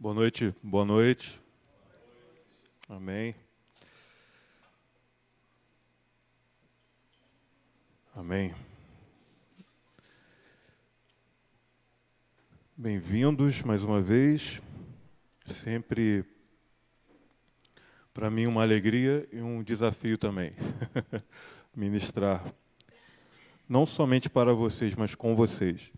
Boa noite, boa noite. Amém. Amém. Bem-vindos mais uma vez. Sempre para mim uma alegria e um desafio também ministrar não somente para vocês, mas com vocês.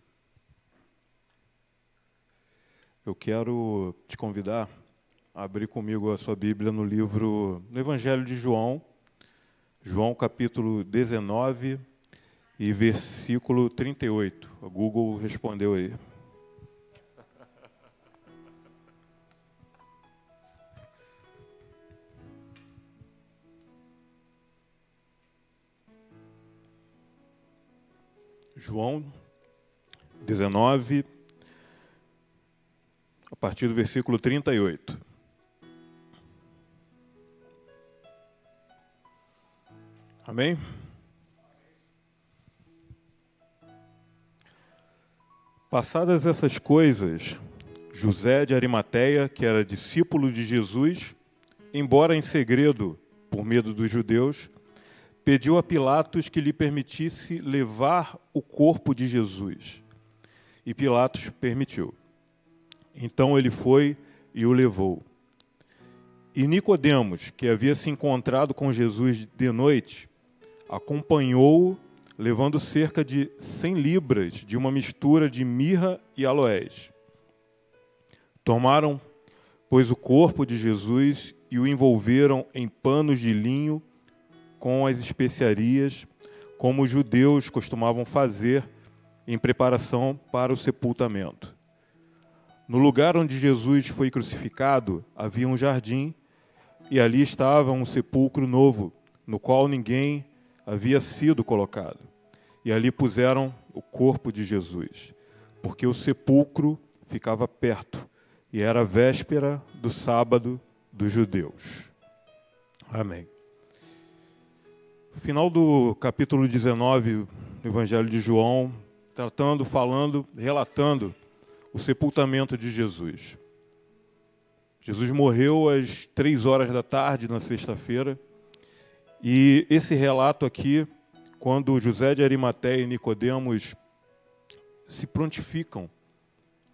Eu quero te convidar a abrir comigo a sua Bíblia no livro, no Evangelho de João, João capítulo 19 e versículo 38. O Google respondeu aí. João 19, a partir do versículo 38. Amém? Passadas essas coisas, José de Arimateia, que era discípulo de Jesus, embora em segredo, por medo dos judeus, pediu a Pilatos que lhe permitisse levar o corpo de Jesus. E Pilatos permitiu. Então ele foi e o levou. E Nicodemos, que havia se encontrado com Jesus de noite, acompanhou-o, levando cerca de cem libras de uma mistura de mirra e aloés. Tomaram, pois, o corpo de Jesus e o envolveram em panos de linho com as especiarias, como os judeus costumavam fazer em preparação para o sepultamento. No lugar onde Jesus foi crucificado havia um jardim, e ali estava um sepulcro novo, no qual ninguém havia sido colocado. E ali puseram o corpo de Jesus, porque o sepulcro ficava perto, e era véspera do sábado dos judeus. Amém. Final do capítulo 19 do Evangelho de João, tratando, falando, relatando o sepultamento de Jesus. Jesus morreu às três horas da tarde na sexta-feira. E esse relato aqui, quando José de Arimateia e Nicodemos se prontificam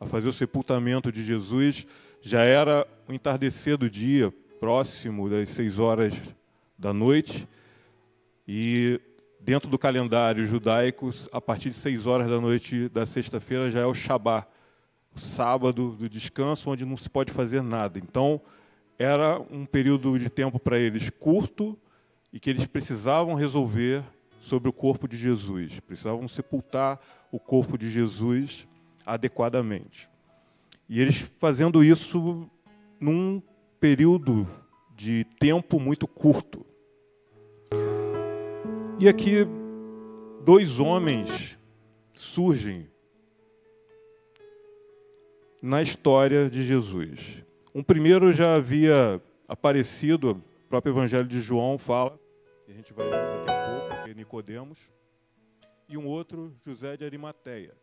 a fazer o sepultamento de Jesus, já era o entardecer do dia, próximo das seis horas da noite, e dentro do calendário judaico, a partir de seis horas da noite da sexta-feira já é o Shabat, sábado do descanso, onde não se pode fazer nada. Então, era um período de tempo para eles curto e que eles precisavam resolver sobre o corpo de Jesus, precisavam sepultar o corpo de Jesus adequadamente. E eles fazendo isso num período de tempo muito curto. E aqui dois homens surgem na história de Jesus. Um primeiro já havia aparecido, o próprio Evangelho de João fala, a gente vai ler daqui a pouco, que é Nicodemos, e um outro, José de Arimateia.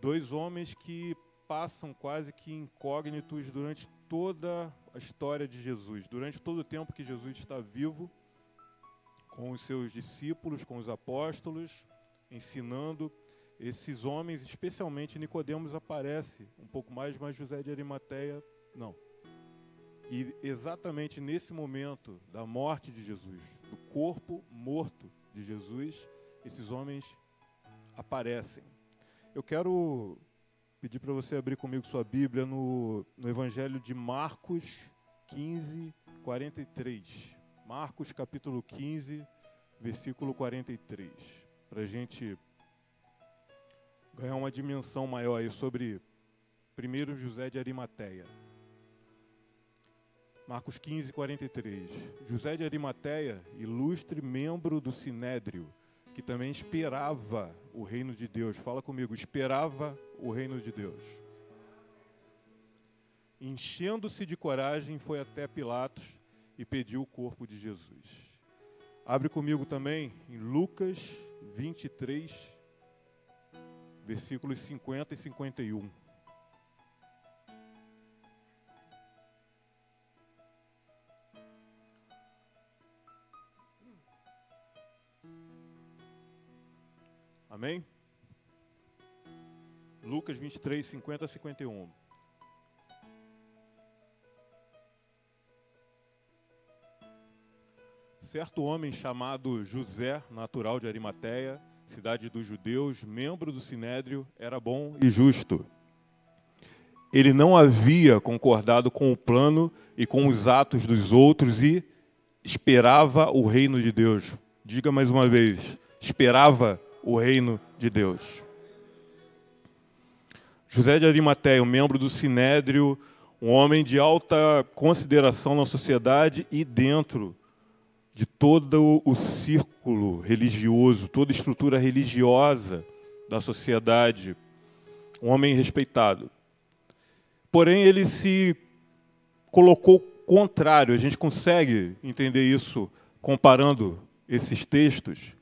Dois homens que passam quase que incógnitos durante toda a história de Jesus, durante todo o tempo que Jesus está vivo, com os seus discípulos, com os apóstolos, ensinando esses homens, especialmente Nicodemos aparece um pouco mais, mas José de Arimateia não. E exatamente nesse momento da morte de Jesus, do corpo morto de Jesus, esses homens aparecem. Eu quero pedir para você abrir comigo sua Bíblia no, no Evangelho de Marcos 15, 43. Marcos capítulo 15, versículo 43. Para a gente ganhar uma dimensão maior aí sobre primeiro José de Arimateia. Marcos 15, 43. José de Arimateia, ilustre membro do Sinédrio, que também esperava o reino de Deus. Fala comigo, esperava o reino de Deus. Enchendo-se de coragem, foi até Pilatos e pediu o corpo de Jesus. Abre comigo também em Lucas 23, versículos 50 e 51. Amém? Lucas 23, 50 a 51. Certo homem chamado José, natural de Arimateia, cidade dos judeus, membro do sinédrio, era bom e justo. Ele não havia concordado com o plano e com os atos dos outros e esperava o reino de Deus. Diga mais uma vez: esperava o reino de Deus. José de Arimateia, um membro do Sinédrio, um homem de alta consideração na sociedade e dentro de todo o círculo religioso, toda a estrutura religiosa da sociedade, um homem respeitado. Porém, ele se colocou contrário, a gente consegue entender isso comparando esses textos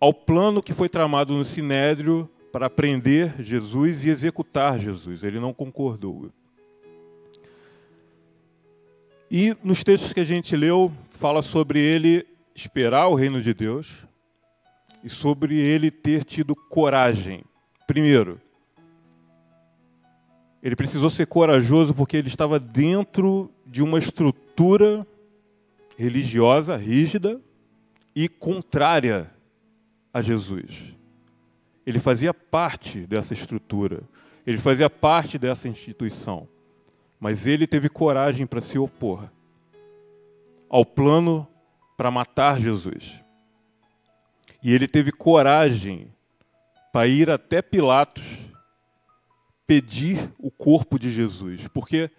ao plano que foi tramado no Sinédrio para prender Jesus e executar Jesus. Ele não concordou. E nos textos que a gente leu, fala sobre ele esperar o reino de Deus e sobre ele ter tido coragem. Primeiro, ele precisou ser corajoso porque ele estava dentro de uma estrutura religiosa rígida e contrária a Jesus. Ele fazia parte dessa estrutura, ele fazia parte dessa instituição, mas ele teve coragem para se opor ao plano para matar Jesus. E ele teve coragem para ir até Pilatos pedir o corpo de Jesus, porque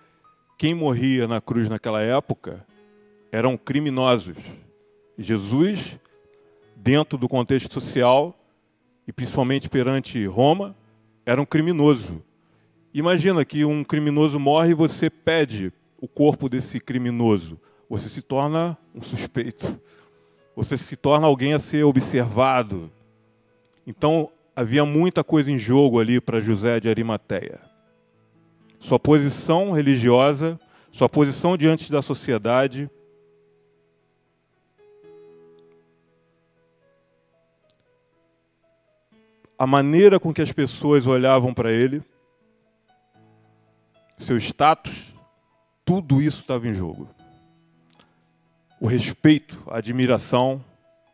quem morria na cruz naquela época eram criminosos. Jesus dentro do contexto social e principalmente perante Roma, era um criminoso. Imagina que um criminoso morre e você pede o corpo desse criminoso. Você se torna um suspeito. Você se torna alguém a ser observado. Então, havia muita coisa em jogo ali para José de Arimateia. Sua posição religiosa, sua posição diante da sociedade, a maneira com que as pessoas olhavam para ele, seu status, tudo isso estava em jogo. O respeito, a admiração,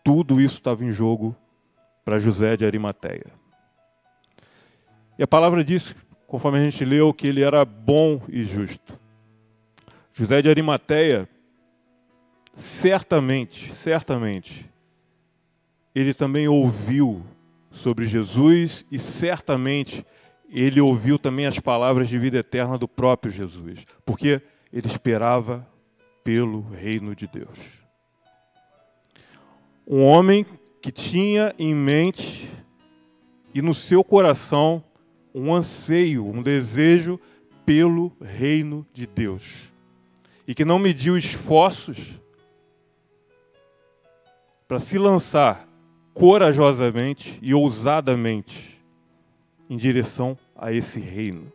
tudo isso estava em jogo para José de Arimateia. E a palavra diz, conforme a gente leu, que ele era bom e justo. José de Arimateia, certamente, certamente, ele também ouviu sobre Jesus e certamente ele ouviu também as palavras de vida eterna do próprio Jesus, porque ele esperava pelo reino de Deus. Um homem que tinha em mente e no seu coração um anseio, um desejo pelo reino de Deus. E que não mediu esforços para se lançar corajosamente e ousadamente em direção a esse reino.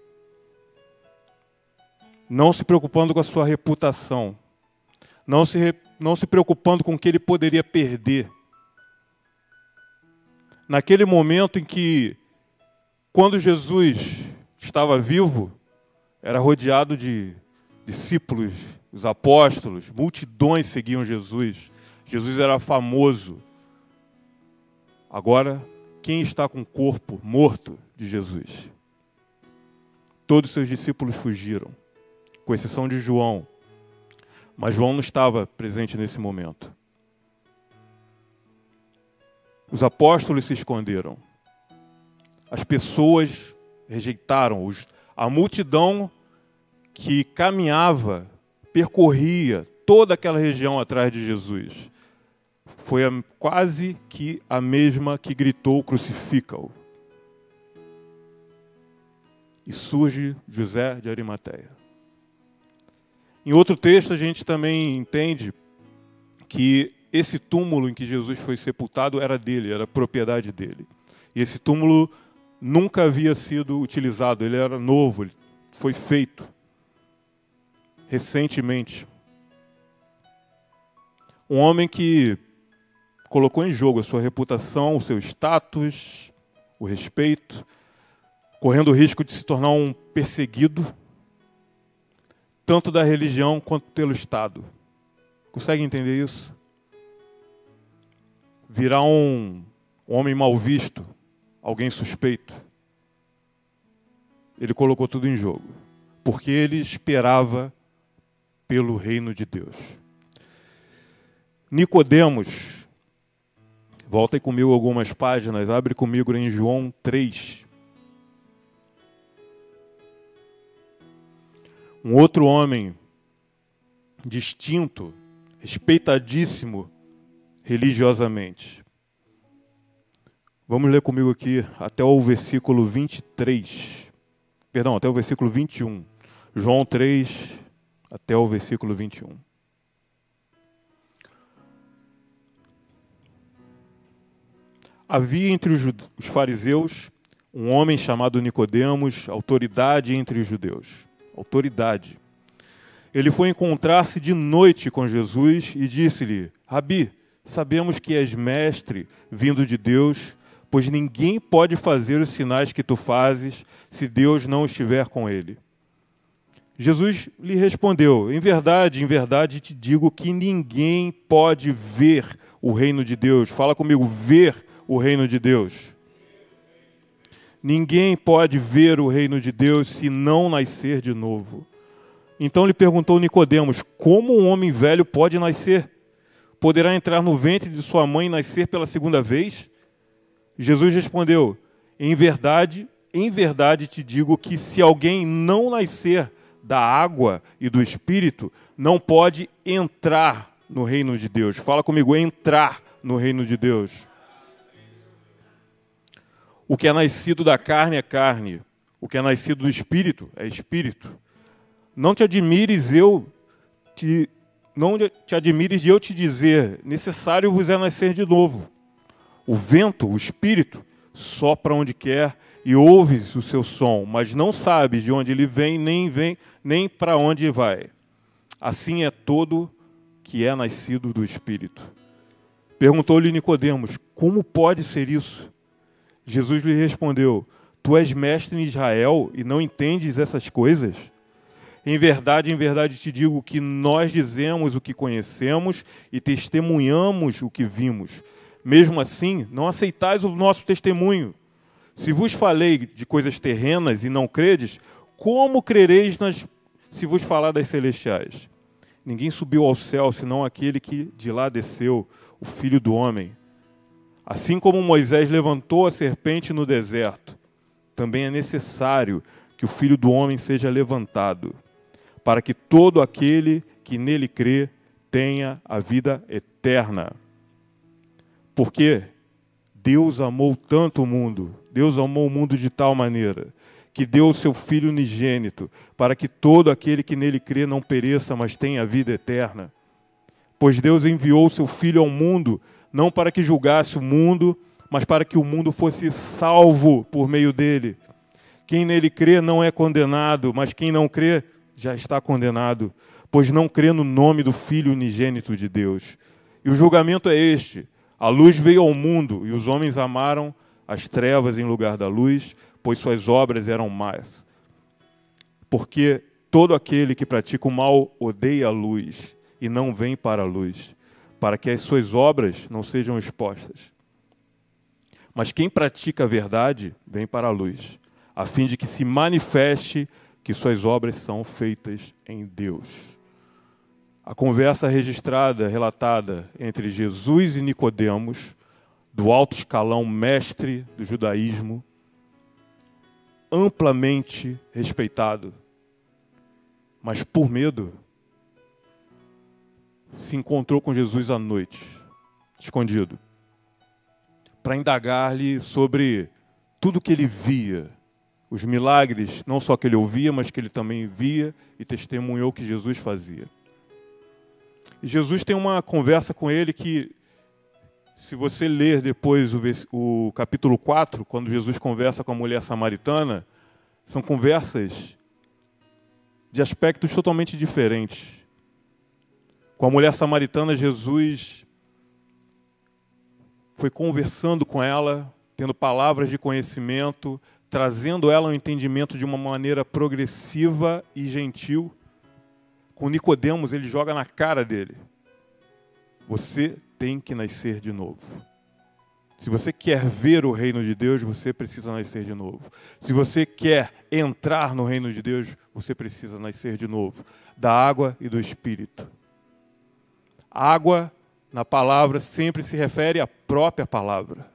Não se preocupando com a sua reputação, não se, não se preocupando com o que ele poderia perder. Naquele momento em que, quando Jesus estava vivo, era rodeado de discípulos, os apóstolos, multidões seguiam Jesus. Jesus era famoso, Agora, quem está com o corpo morto de Jesus? Todos os seus discípulos fugiram, com exceção de João. Mas João não estava presente nesse momento. Os apóstolos se esconderam. As pessoas rejeitaram. A multidão que caminhava, percorria toda aquela região atrás de Jesus foi quase que a mesma que gritou: crucifica-o. E surge José de Arimateia. Em outro texto, a gente também entende que esse túmulo em que Jesus foi sepultado era dele, era propriedade dele. E esse túmulo nunca havia sido utilizado, ele era novo, ele foi feito recentemente. Um homem que colocou em jogo a sua reputação, o seu status, o respeito, correndo o risco de se tornar um perseguido, tanto da religião quanto pelo Estado. Consegue entender isso? Virar um homem mal visto, alguém suspeito. Ele colocou tudo em jogo, porque ele esperava pelo reino de Deus. Nicodemos, volta comigo algumas páginas, abre comigo em João 3. Um outro homem distinto, respeitadíssimo religiosamente. Vamos ler comigo aqui até o versículo 23. Perdão, até o versículo 21. João 3, até o versículo 21. Havia entre os fariseus um homem chamado Nicodemos, autoridade entre os judeus. Autoridade. Ele foi encontrar-se de noite com Jesus e disse-lhe: Rabi, sabemos que és mestre vindo de Deus, pois ninguém pode fazer os sinais que tu fazes se Deus não estiver com ele. Jesus lhe respondeu: Em verdade, em verdade te digo que ninguém pode ver o reino de Deus. Fala comigo, ver o reino de Deus. Ninguém pode ver o reino de Deus se não nascer de novo. Então lhe perguntou Nicodemos: Como um homem velho pode nascer? Poderá entrar no ventre de sua mãe e nascer pela segunda vez? Jesus respondeu: Em verdade, em verdade te digo que se alguém não nascer da água e do espírito, não pode entrar no reino de Deus. Fala comigo, entrar no reino de Deus. O que é nascido da carne é carne, o que é nascido do espírito é espírito. Não te admires eu te não te admires de eu te dizer, necessário vos é nascer de novo. O vento, o espírito, sopra onde quer e ouves o seu som, mas não sabes de onde ele vem, nem vem, nem para onde vai. Assim é todo que é nascido do espírito. Perguntou-lhe Nicodemos: Como pode ser isso? Jesus lhe respondeu: Tu és mestre em Israel e não entendes essas coisas? Em verdade, em verdade te digo que nós dizemos o que conhecemos e testemunhamos o que vimos. Mesmo assim, não aceitais o nosso testemunho. Se vos falei de coisas terrenas e não credes, como crereis nas, se vos falar das celestiais? Ninguém subiu ao céu senão aquele que de lá desceu, o Filho do Homem. Assim como Moisés levantou a serpente no deserto, também é necessário que o Filho do Homem seja levantado, para que todo aquele que nele crê tenha a vida eterna. Porque Deus amou tanto o mundo, Deus amou o mundo de tal maneira, que deu o seu Filho unigênito, para que todo aquele que nele crê não pereça, mas tenha a vida eterna. Pois Deus enviou o seu Filho ao mundo não para que julgasse o mundo, mas para que o mundo fosse salvo por meio dele. Quem nele crê não é condenado, mas quem não crê já está condenado, pois não crê no nome do Filho unigênito de Deus. E o julgamento é este: a luz veio ao mundo e os homens amaram as trevas em lugar da luz, pois suas obras eram más. Porque todo aquele que pratica o mal odeia a luz e não vem para a luz, para que as suas obras não sejam expostas. Mas quem pratica a verdade vem para a luz, a fim de que se manifeste que suas obras são feitas em Deus. A conversa registrada, relatada entre Jesus e Nicodemos, do alto escalão mestre do judaísmo, amplamente respeitado, mas por medo se encontrou com Jesus à noite, escondido, para indagar-lhe sobre tudo que ele via, os milagres, não só que ele ouvia, mas que ele também via e testemunhou que Jesus fazia. E Jesus tem uma conversa com ele que, se você ler depois o, o capítulo 4, quando Jesus conversa com a mulher samaritana, são conversas de aspectos totalmente diferentes. Com a mulher samaritana, Jesus foi conversando com ela, tendo palavras de conhecimento, trazendo ela ao entendimento de uma maneira progressiva e gentil. Com Nicodemos, ele joga na cara dele. Você tem que nascer de novo. Se você quer ver o reino de Deus, você precisa nascer de novo. Se você quer entrar no reino de Deus, você precisa nascer de novo da água e do espírito. Água na palavra sempre se refere à própria palavra.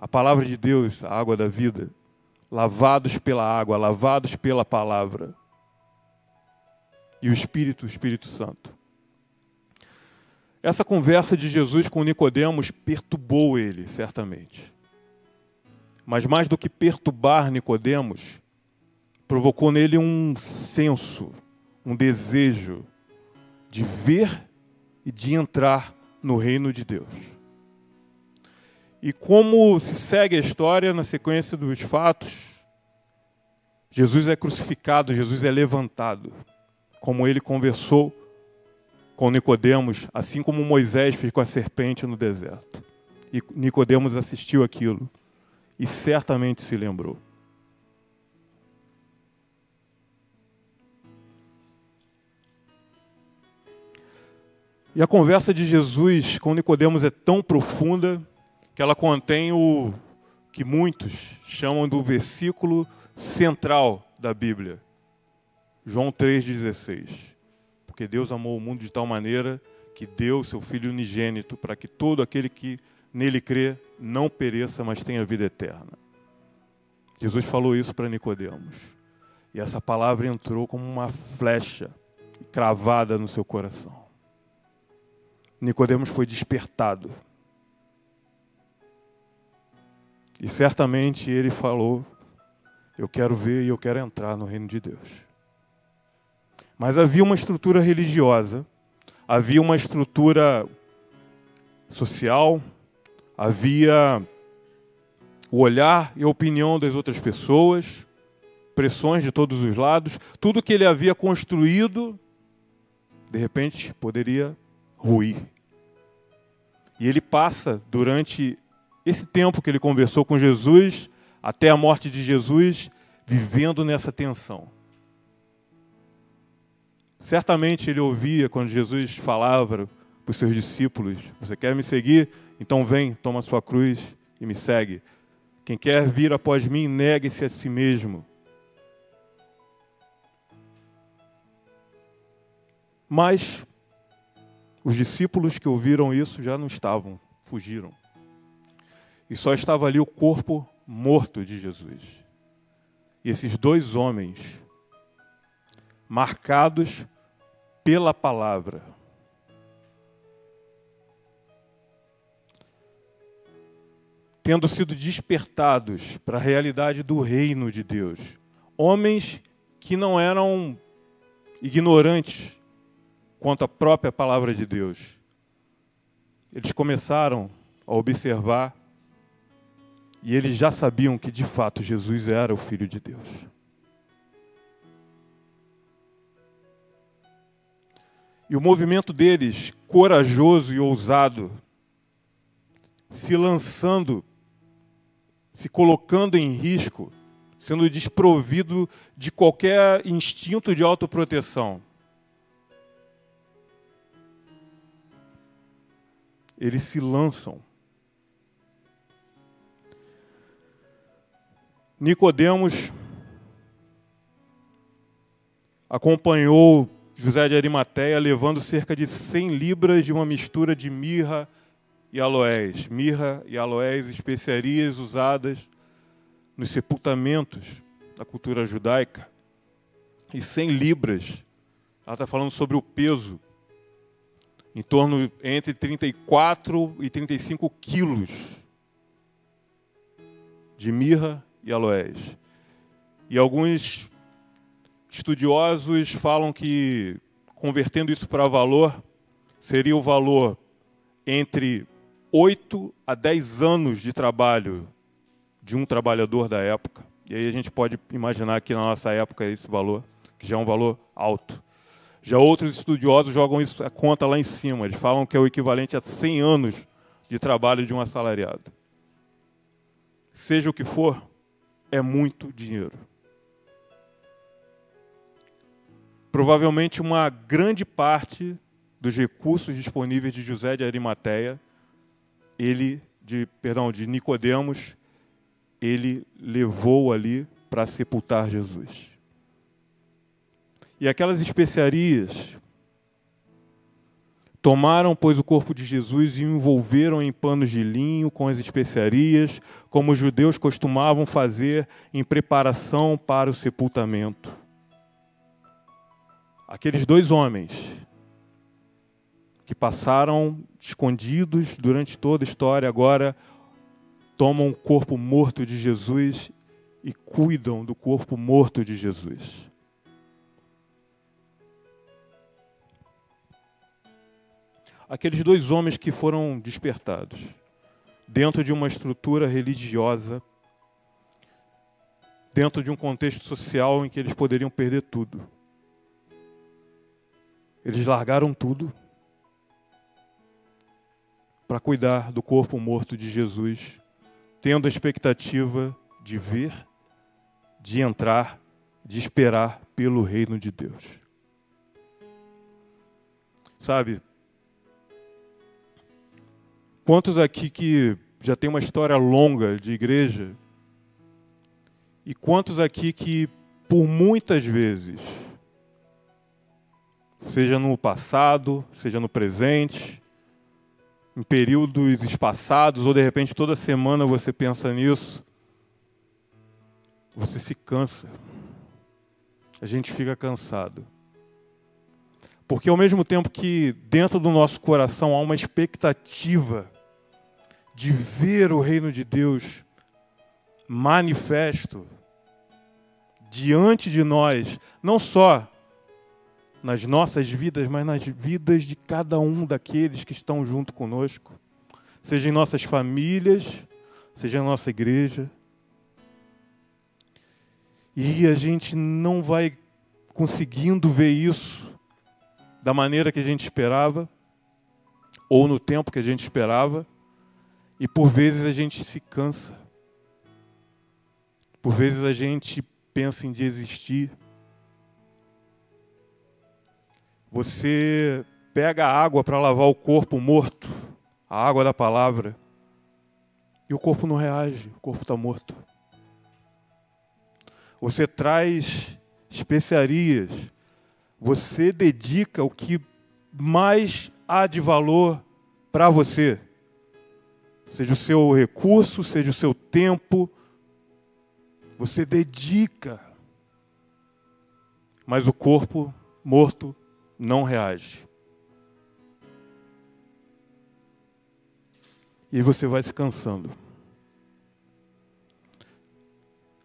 A palavra de Deus, a água da vida, lavados pela água, lavados pela palavra. E o Espírito, o Espírito Santo. Essa conversa de Jesus com Nicodemos perturbou ele, certamente. Mas mais do que perturbar Nicodemos, provocou nele um senso, um desejo de ver e de entrar no reino de Deus. E como se segue a história na sequência dos fatos, Jesus é crucificado, Jesus é levantado, como ele conversou com Nicodemos, assim como Moisés fez com a serpente no deserto. E Nicodemos assistiu aquilo e certamente se lembrou. E a conversa de Jesus com Nicodemos é tão profunda que ela contém o que muitos chamam do versículo central da Bíblia. João 3,16. Porque Deus amou o mundo de tal maneira que deu seu Filho unigênito para que todo aquele que nele crê não pereça, mas tenha vida eterna. Jesus falou isso para Nicodemos. E essa palavra entrou como uma flecha cravada no seu coração. Nicodemos foi despertado. E certamente ele falou: Eu quero ver e eu quero entrar no reino de Deus. Mas havia uma estrutura religiosa, havia uma estrutura social, havia o olhar e a opinião das outras pessoas, pressões de todos os lados, tudo que ele havia construído, de repente poderia ruir. E ele passa durante esse tempo que ele conversou com Jesus, até a morte de Jesus, vivendo nessa tensão. Certamente ele ouvia quando Jesus falava para os seus discípulos: Você quer me seguir? Então vem, toma sua cruz e me segue. Quem quer vir após mim, negue-se a si mesmo. Mas os discípulos que ouviram isso já não estavam, fugiram. E só estava ali o corpo morto de Jesus. E esses dois homens, marcados pela palavra, tendo sido despertados para a realidade do reino de Deus, homens que não eram ignorantes quanto à própria palavra de Deus. Eles começaram a observar e eles já sabiam que de fato Jesus era o Filho de Deus. E o movimento deles, corajoso e ousado, se lançando, se colocando em risco, sendo desprovido de qualquer instinto de autoproteção, eles se lançam. Nicodemos acompanhou José de Arimateia levando cerca de 100 libras de uma mistura de mirra e aloés. Mirra e aloés, especiarias usadas nos sepultamentos da cultura judaica. E 100 libras, ela está falando sobre o peso em torno entre 34 e 35 quilos de mirra e aloés. E alguns estudiosos falam que, convertendo isso para valor, seria o valor entre 8 a 10 anos de trabalho de um trabalhador da época. E aí a gente pode imaginar que na nossa época esse valor, que já é um valor alto. Já outros estudiosos jogam isso, a conta lá em cima. Eles falam que é o equivalente a 100 anos de trabalho de um assalariado. Seja o que for, é muito dinheiro. Provavelmente uma grande parte dos recursos disponíveis de José de Arimateia, ele de, perdão, de Nicodemos, ele levou ali para sepultar Jesus. E aquelas especiarias tomaram, pois, o corpo de Jesus e o envolveram em panos de linho com as especiarias, como os judeus costumavam fazer em preparação para o sepultamento. Aqueles dois homens que passaram escondidos durante toda a história, agora tomam o corpo morto de Jesus e cuidam do corpo morto de Jesus. Aqueles dois homens que foram despertados dentro de uma estrutura religiosa, dentro de um contexto social em que eles poderiam perder tudo. Eles largaram tudo para cuidar do corpo morto de Jesus, tendo a expectativa de ver, de entrar, de esperar pelo reino de Deus. Sabe? Quantos aqui que já tem uma história longa de igreja? E quantos aqui que por muitas vezes, seja no passado, seja no presente, em períodos espaçados, ou de repente toda semana você pensa nisso, você se cansa. A gente fica cansado. Porque ao mesmo tempo que dentro do nosso coração há uma expectativa de ver o reino de Deus manifesto diante de nós, não só nas nossas vidas, mas nas vidas de cada um daqueles que estão junto conosco, seja em nossas famílias, seja na nossa igreja. E a gente não vai conseguindo ver isso da maneira que a gente esperava, ou no tempo que a gente esperava, e por vezes a gente se cansa, por vezes a gente pensa em desistir. Você pega a água para lavar o corpo morto, a água da palavra, e o corpo não reage, o corpo está morto. Você traz especiarias, você dedica o que mais há de valor para você, seja o seu recurso, seja o seu tempo, você dedica, mas o corpo morto não reage. E você vai se cansando.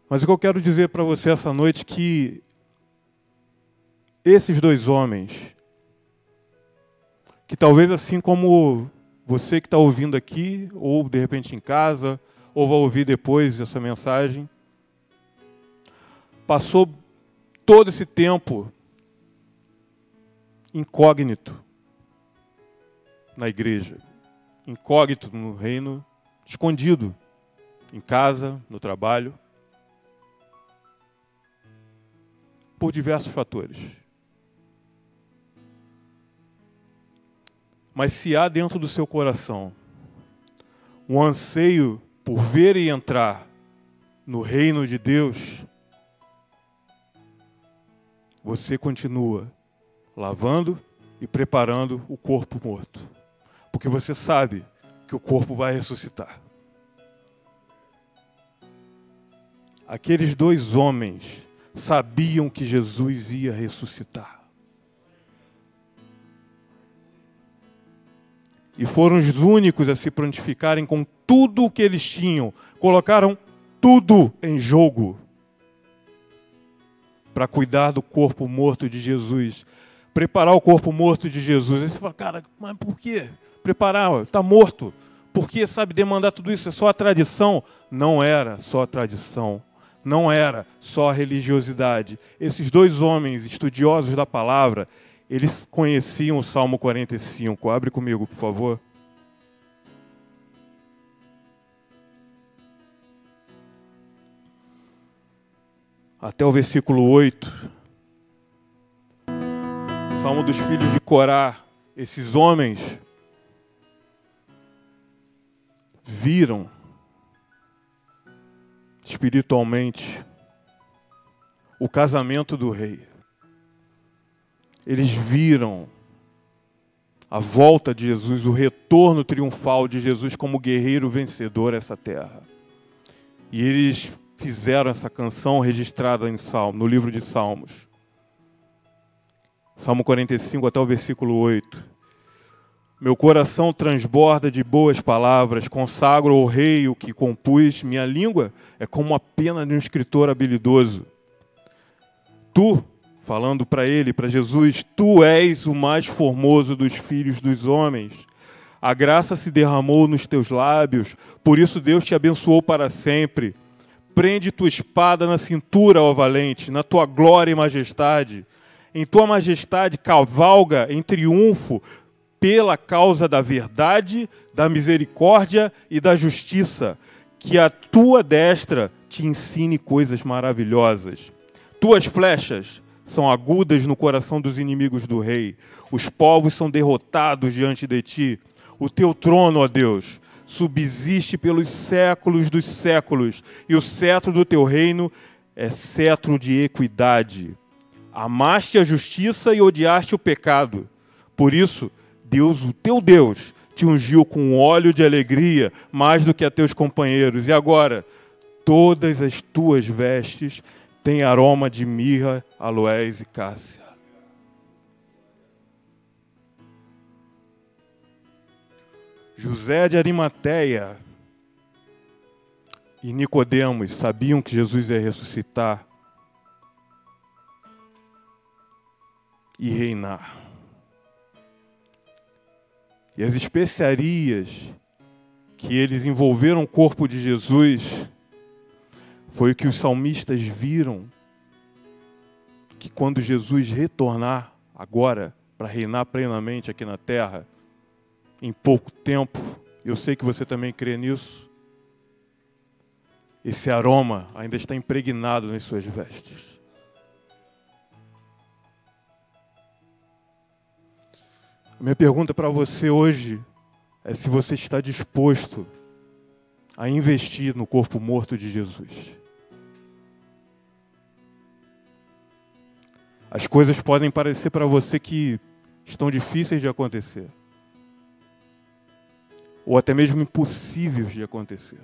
Mas o que eu quero dizer para você essa noite é que esses dois homens, que talvez assim como você que está ouvindo aqui, ou de repente em casa, ou vai ouvir depois essa mensagem, passou todo esse tempo incógnito na igreja, incógnito no reino, escondido em casa, no trabalho, por diversos fatores. Mas se há dentro do seu coração um anseio por ver e entrar no reino de Deus, você continua lavando e preparando o corpo morto. Porque você sabe que o corpo vai ressuscitar. Aqueles dois homens sabiam que Jesus ia ressuscitar. E foram os únicos a se prontificarem com tudo o que eles tinham. Colocaram tudo em jogo para cuidar do corpo morto de Jesus preparar o corpo morto de Jesus. Aí você fala, cara, mas por que preparar? Está morto. Por que, sabe, demandar tudo isso? É só a tradição? Não era só a tradição. Não era só a religiosidade. Esses dois homens estudiosos da palavra, eles conheciam o Salmo 45. Abre comigo, por favor. Até o versículo 8. Salmo dos filhos de Corá. Esses homens viram espiritualmente o casamento do rei. Eles viram a volta de Jesus, o retorno triunfal de Jesus como guerreiro vencedor a essa terra. E eles fizeram essa canção registrada em Salmo, no livro de Salmos. Salmo 45 até o versículo 8. Meu coração transborda de boas palavras, consagro ao rei o que compus, minha língua é como a pena de um escritor habilidoso. Tu, falando para ele, para Jesus, tu és o mais formoso dos filhos dos homens. A graça se derramou nos teus lábios, por isso Deus te abençoou para sempre. Prende tua espada na cintura, ó valente, na tua glória e majestade. Em tua majestade cavalga em triunfo pela causa da verdade, da misericórdia e da justiça, que a tua destra te ensine coisas maravilhosas. Tuas flechas são agudas no coração dos inimigos do rei. Os povos são derrotados diante de ti. O teu trono, ó Deus, subsiste pelos séculos dos séculos, e o cetro do teu reino é cetro de equidade. Amaste a justiça e odiaste o pecado. Por isso, Deus, o teu Deus, te ungiu com óleo de alegria mais do que a teus companheiros. E agora, todas as tuas vestes têm aroma de mirra, aloés e cássia. José de Arimateia e Nicodemos sabiam que Jesus ia ressuscitar e reinar. E as especiarias que eles envolveram o corpo de Jesus foi o que os salmistas viram que quando Jesus retornar agora para reinar plenamente aqui na terra, em pouco tempo, eu sei que você também crê nisso, esse aroma ainda está impregnado nas suas vestes. Minha pergunta para você hoje é se você está disposto a investir no corpo morto de Jesus. As coisas podem parecer para você que estão difíceis de acontecer, ou até mesmo impossíveis de acontecer.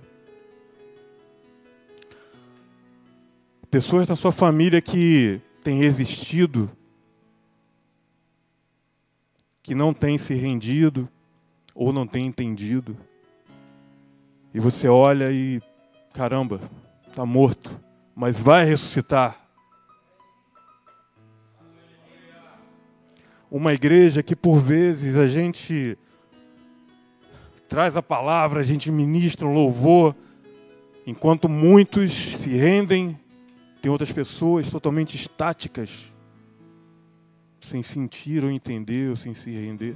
Pessoas da sua família que têm resistido que não tem se rendido ou não tem entendido. E você olha e, caramba, está morto, mas vai ressuscitar. Uma igreja que por vezes a gente traz a palavra, a gente ministra o louvor, enquanto muitos se rendem, tem outras pessoas totalmente estáticas sem sentir ou entender ou sem se render.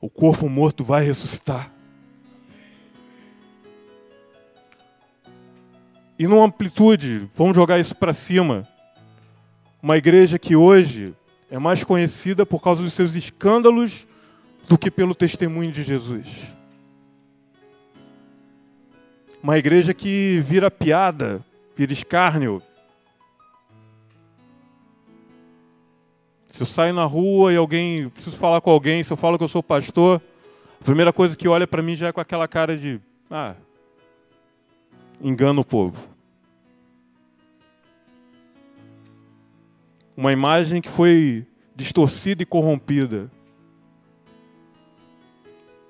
O corpo morto vai ressuscitar. E numa amplitude, vamos jogar isso para cima. Uma igreja que hoje é mais conhecida por causa dos seus escândalos do que pelo testemunho de Jesus. Uma igreja que vira piada, vira escárnio, Se eu saio na rua e alguém, preciso falar com alguém, se eu falo que eu sou pastor, a primeira coisa que olha para mim já é com aquela cara de, ah, engana o povo. Uma imagem que foi distorcida e corrompida.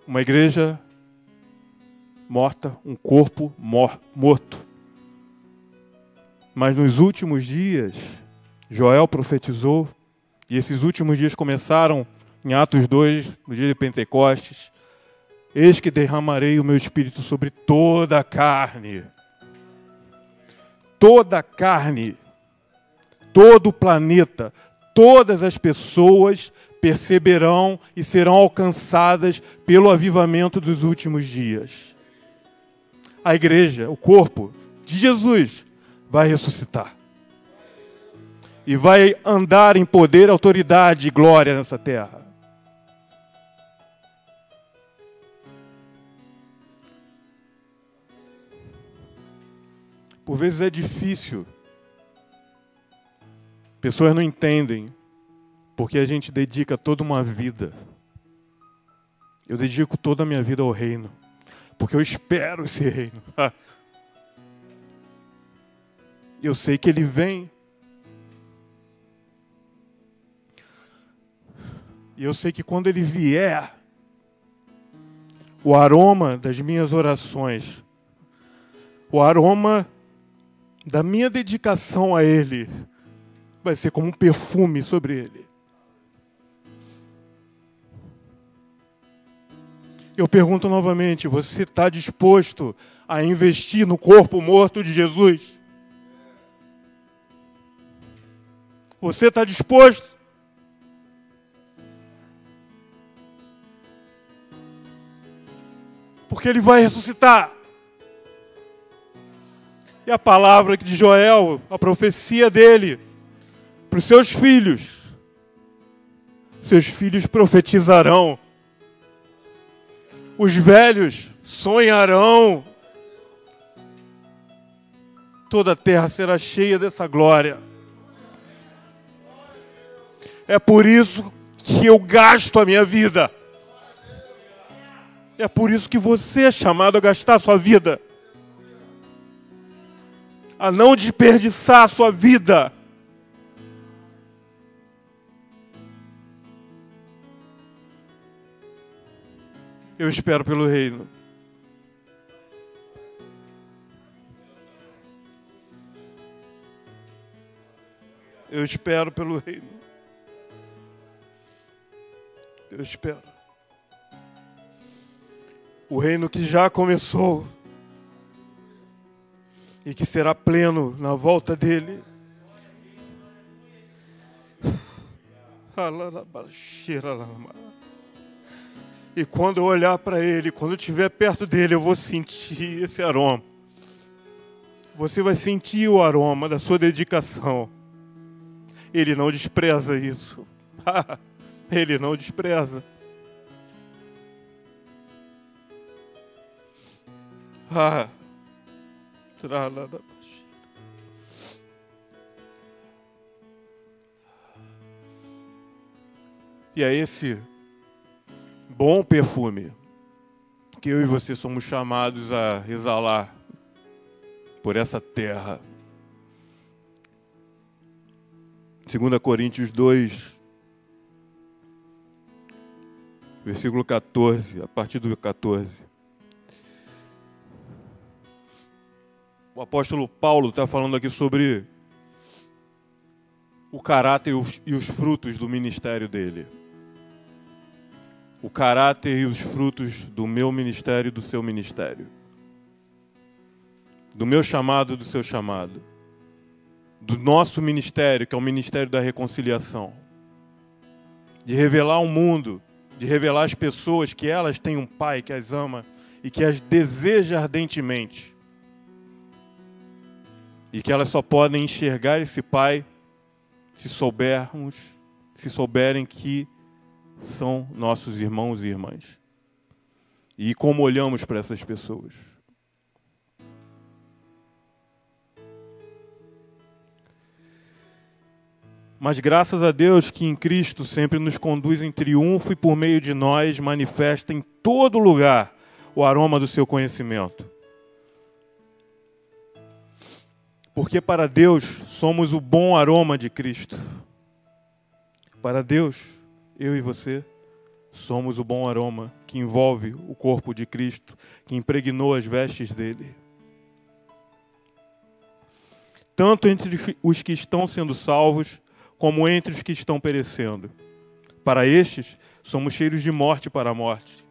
Uma igreja morta, um corpo mor morto. Mas nos últimos dias, Joel profetizou e esses últimos dias começaram em Atos 2, no dia de Pentecostes. Eis que derramarei o meu espírito sobre toda a carne. Toda a carne, todo o planeta, todas as pessoas perceberão e serão alcançadas pelo avivamento dos últimos dias. A igreja, o corpo de Jesus, vai ressuscitar. E vai andar em poder, autoridade e glória nessa terra. Por vezes é difícil. Pessoas não entendem porque a gente dedica toda uma vida. Eu dedico toda a minha vida ao reino, porque eu espero esse reino. Eu sei que ele vem. E eu sei que quando ele vier, o aroma das minhas orações, o aroma da minha dedicação a Ele vai ser como um perfume sobre Ele. Eu pergunto novamente: você está disposto a investir no corpo morto de Jesus? Você está disposto? Porque Ele vai ressuscitar. E a palavra de Joel, a profecia dele, para os seus filhos. Seus filhos profetizarão. Os velhos sonharão. Toda a terra será cheia dessa glória. É por isso que eu gasto a minha vida. É por isso que você é chamado a gastar a sua vida a não desperdiçar a sua vida. Eu espero pelo reino. Eu espero pelo reino. Eu espero. O reino que já começou e que será pleno na volta dele. E quando eu olhar para ele, quando eu estiver perto dele, eu vou sentir esse aroma. Você vai sentir o aroma da sua dedicação. Ele não despreza isso. ele não despreza. Ah. E é esse bom perfume que eu e você somos chamados a exalar por essa terra. 2 Coríntios 2, versículo 14, a partir do 14. o apóstolo Paulo está falando aqui sobre o caráter e os frutos do ministério dele. O caráter e os frutos do meu ministério e do seu ministério. Do meu chamado e do seu chamado. Do nosso ministério, que é o ministério da reconciliação. De revelar ao mundo, de revelar às pessoas que elas têm um pai que as ama e que as deseja ardentemente e que elas só podem enxergar esse Pai se soubermos, se souberem que são nossos irmãos e irmãs. E como olhamos para essas pessoas. Mas graças a Deus que em Cristo sempre nos conduz em triunfo e por meio de nós manifesta em todo lugar o aroma do seu conhecimento. Porque para Deus somos o bom aroma de Cristo. Para Deus, eu e você, somos o bom aroma que envolve o corpo de Cristo, que impregnou as vestes dele. Tanto entre os que estão sendo salvos, como entre os que estão perecendo. Para estes, somos cheiros de morte para a morte.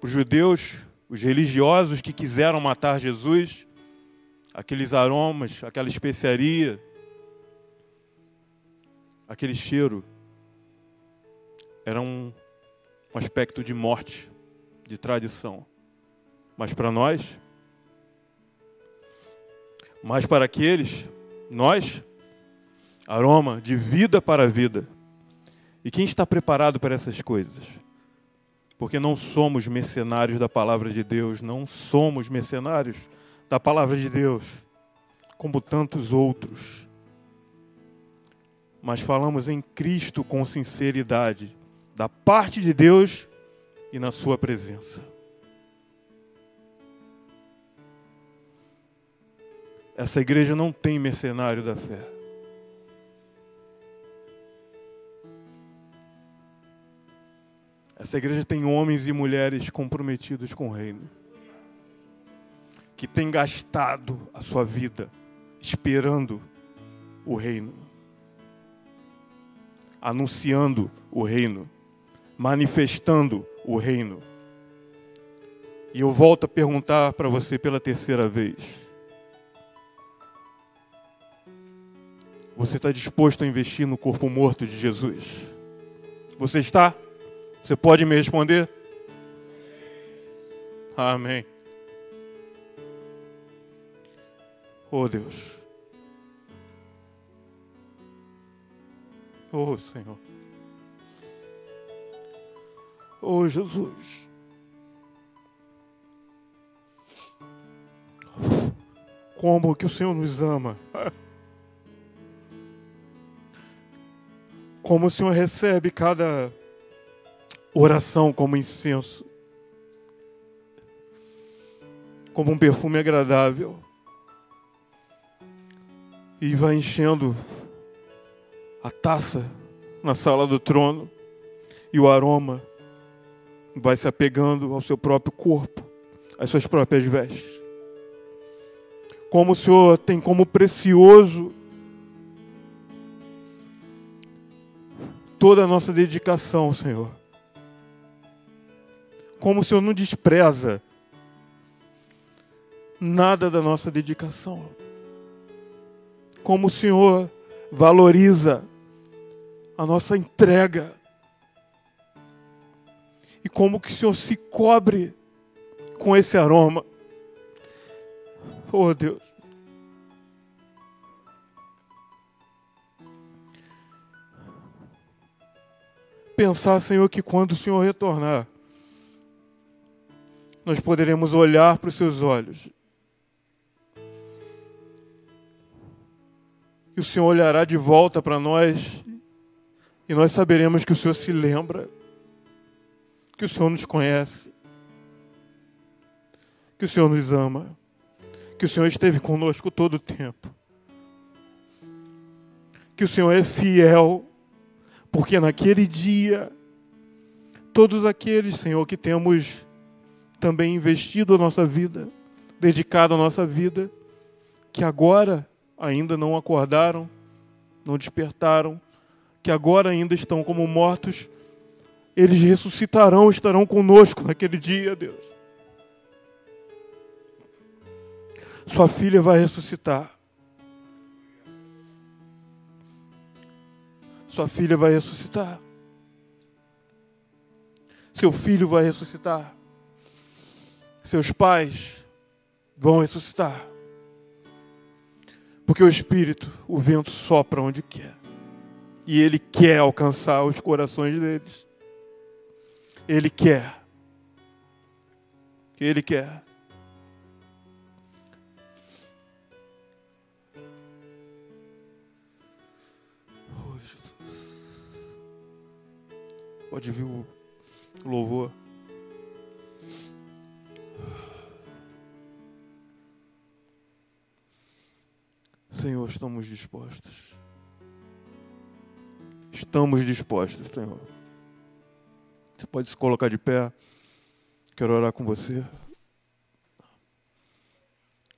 Os judeus, os religiosos que quiseram matar Jesus, aqueles aromas, aquela especiaria, aquele cheiro, era um, um aspecto de morte, de tradição. Mas para nós, Mas para aqueles, nós, aroma de vida para vida. E quem está preparado para essas coisas? Porque não somos mercenários da palavra de Deus, não somos mercenários da palavra de Deus, como tantos outros. Mas falamos em Cristo com sinceridade, da parte de Deus e na Sua presença. Essa igreja não tem mercenário da fé. Essa igreja tem homens e mulheres comprometidos com o reino, que têm gastado a sua vida esperando o reino, anunciando o reino, manifestando o reino. E eu volto a perguntar para você pela terceira vez: Você está disposto a investir no corpo morto de Jesus? Você está? Você pode me responder? Amém. Oh Deus. Oh Senhor. Oh Jesus. Como que o Senhor nos ama. Como o Senhor recebe cada oração como incenso, como um perfume agradável, e vai enchendo a taça na sala do trono, e o aroma vai se apegando ao seu próprio corpo, às suas próprias vestes. Como o Senhor tem como precioso toda a nossa dedicação, Senhor como o Senhor não despreza nada da nossa dedicação. Como o Senhor valoriza a nossa entrega. E como que o Senhor se cobre com esse aroma. Oh Deus. Pensar, Senhor, que quando o Senhor retornar, nós poderemos olhar para os seus olhos. E o Senhor olhará de volta para nós, e nós saberemos que o Senhor se lembra, que o Senhor nos conhece, que o Senhor nos ama, que o Senhor esteve conosco todo o tempo, que o Senhor é fiel, porque naquele dia, todos aqueles, Senhor, que temos também investido a nossa vida, dedicado a nossa vida, que agora ainda não acordaram, não despertaram, que agora ainda estão como mortos, eles ressuscitarão, estarão conosco naquele dia, Deus. Sua filha vai ressuscitar. Sua filha vai ressuscitar. Seu filho vai ressuscitar seus pais vão ressuscitar. Porque o Espírito, o vento sopra onde quer. E Ele quer alcançar os corações deles. Ele quer. Ele quer. Oh, Pode vir o louvor. Senhor, estamos dispostos. Estamos dispostos, Senhor. Você pode se colocar de pé. Quero orar com você.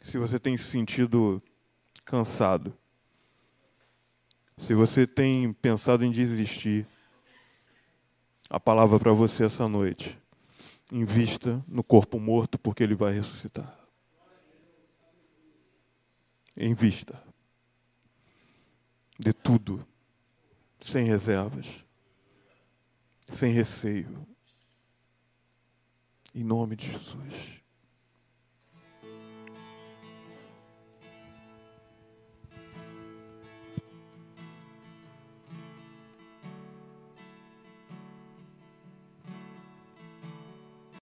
Se você tem se sentido cansado, se você tem pensado em desistir, a palavra para você essa noite. Invista no corpo morto, porque ele vai ressuscitar. Invista de tudo, sem reservas, sem receio. Em nome de Jesus.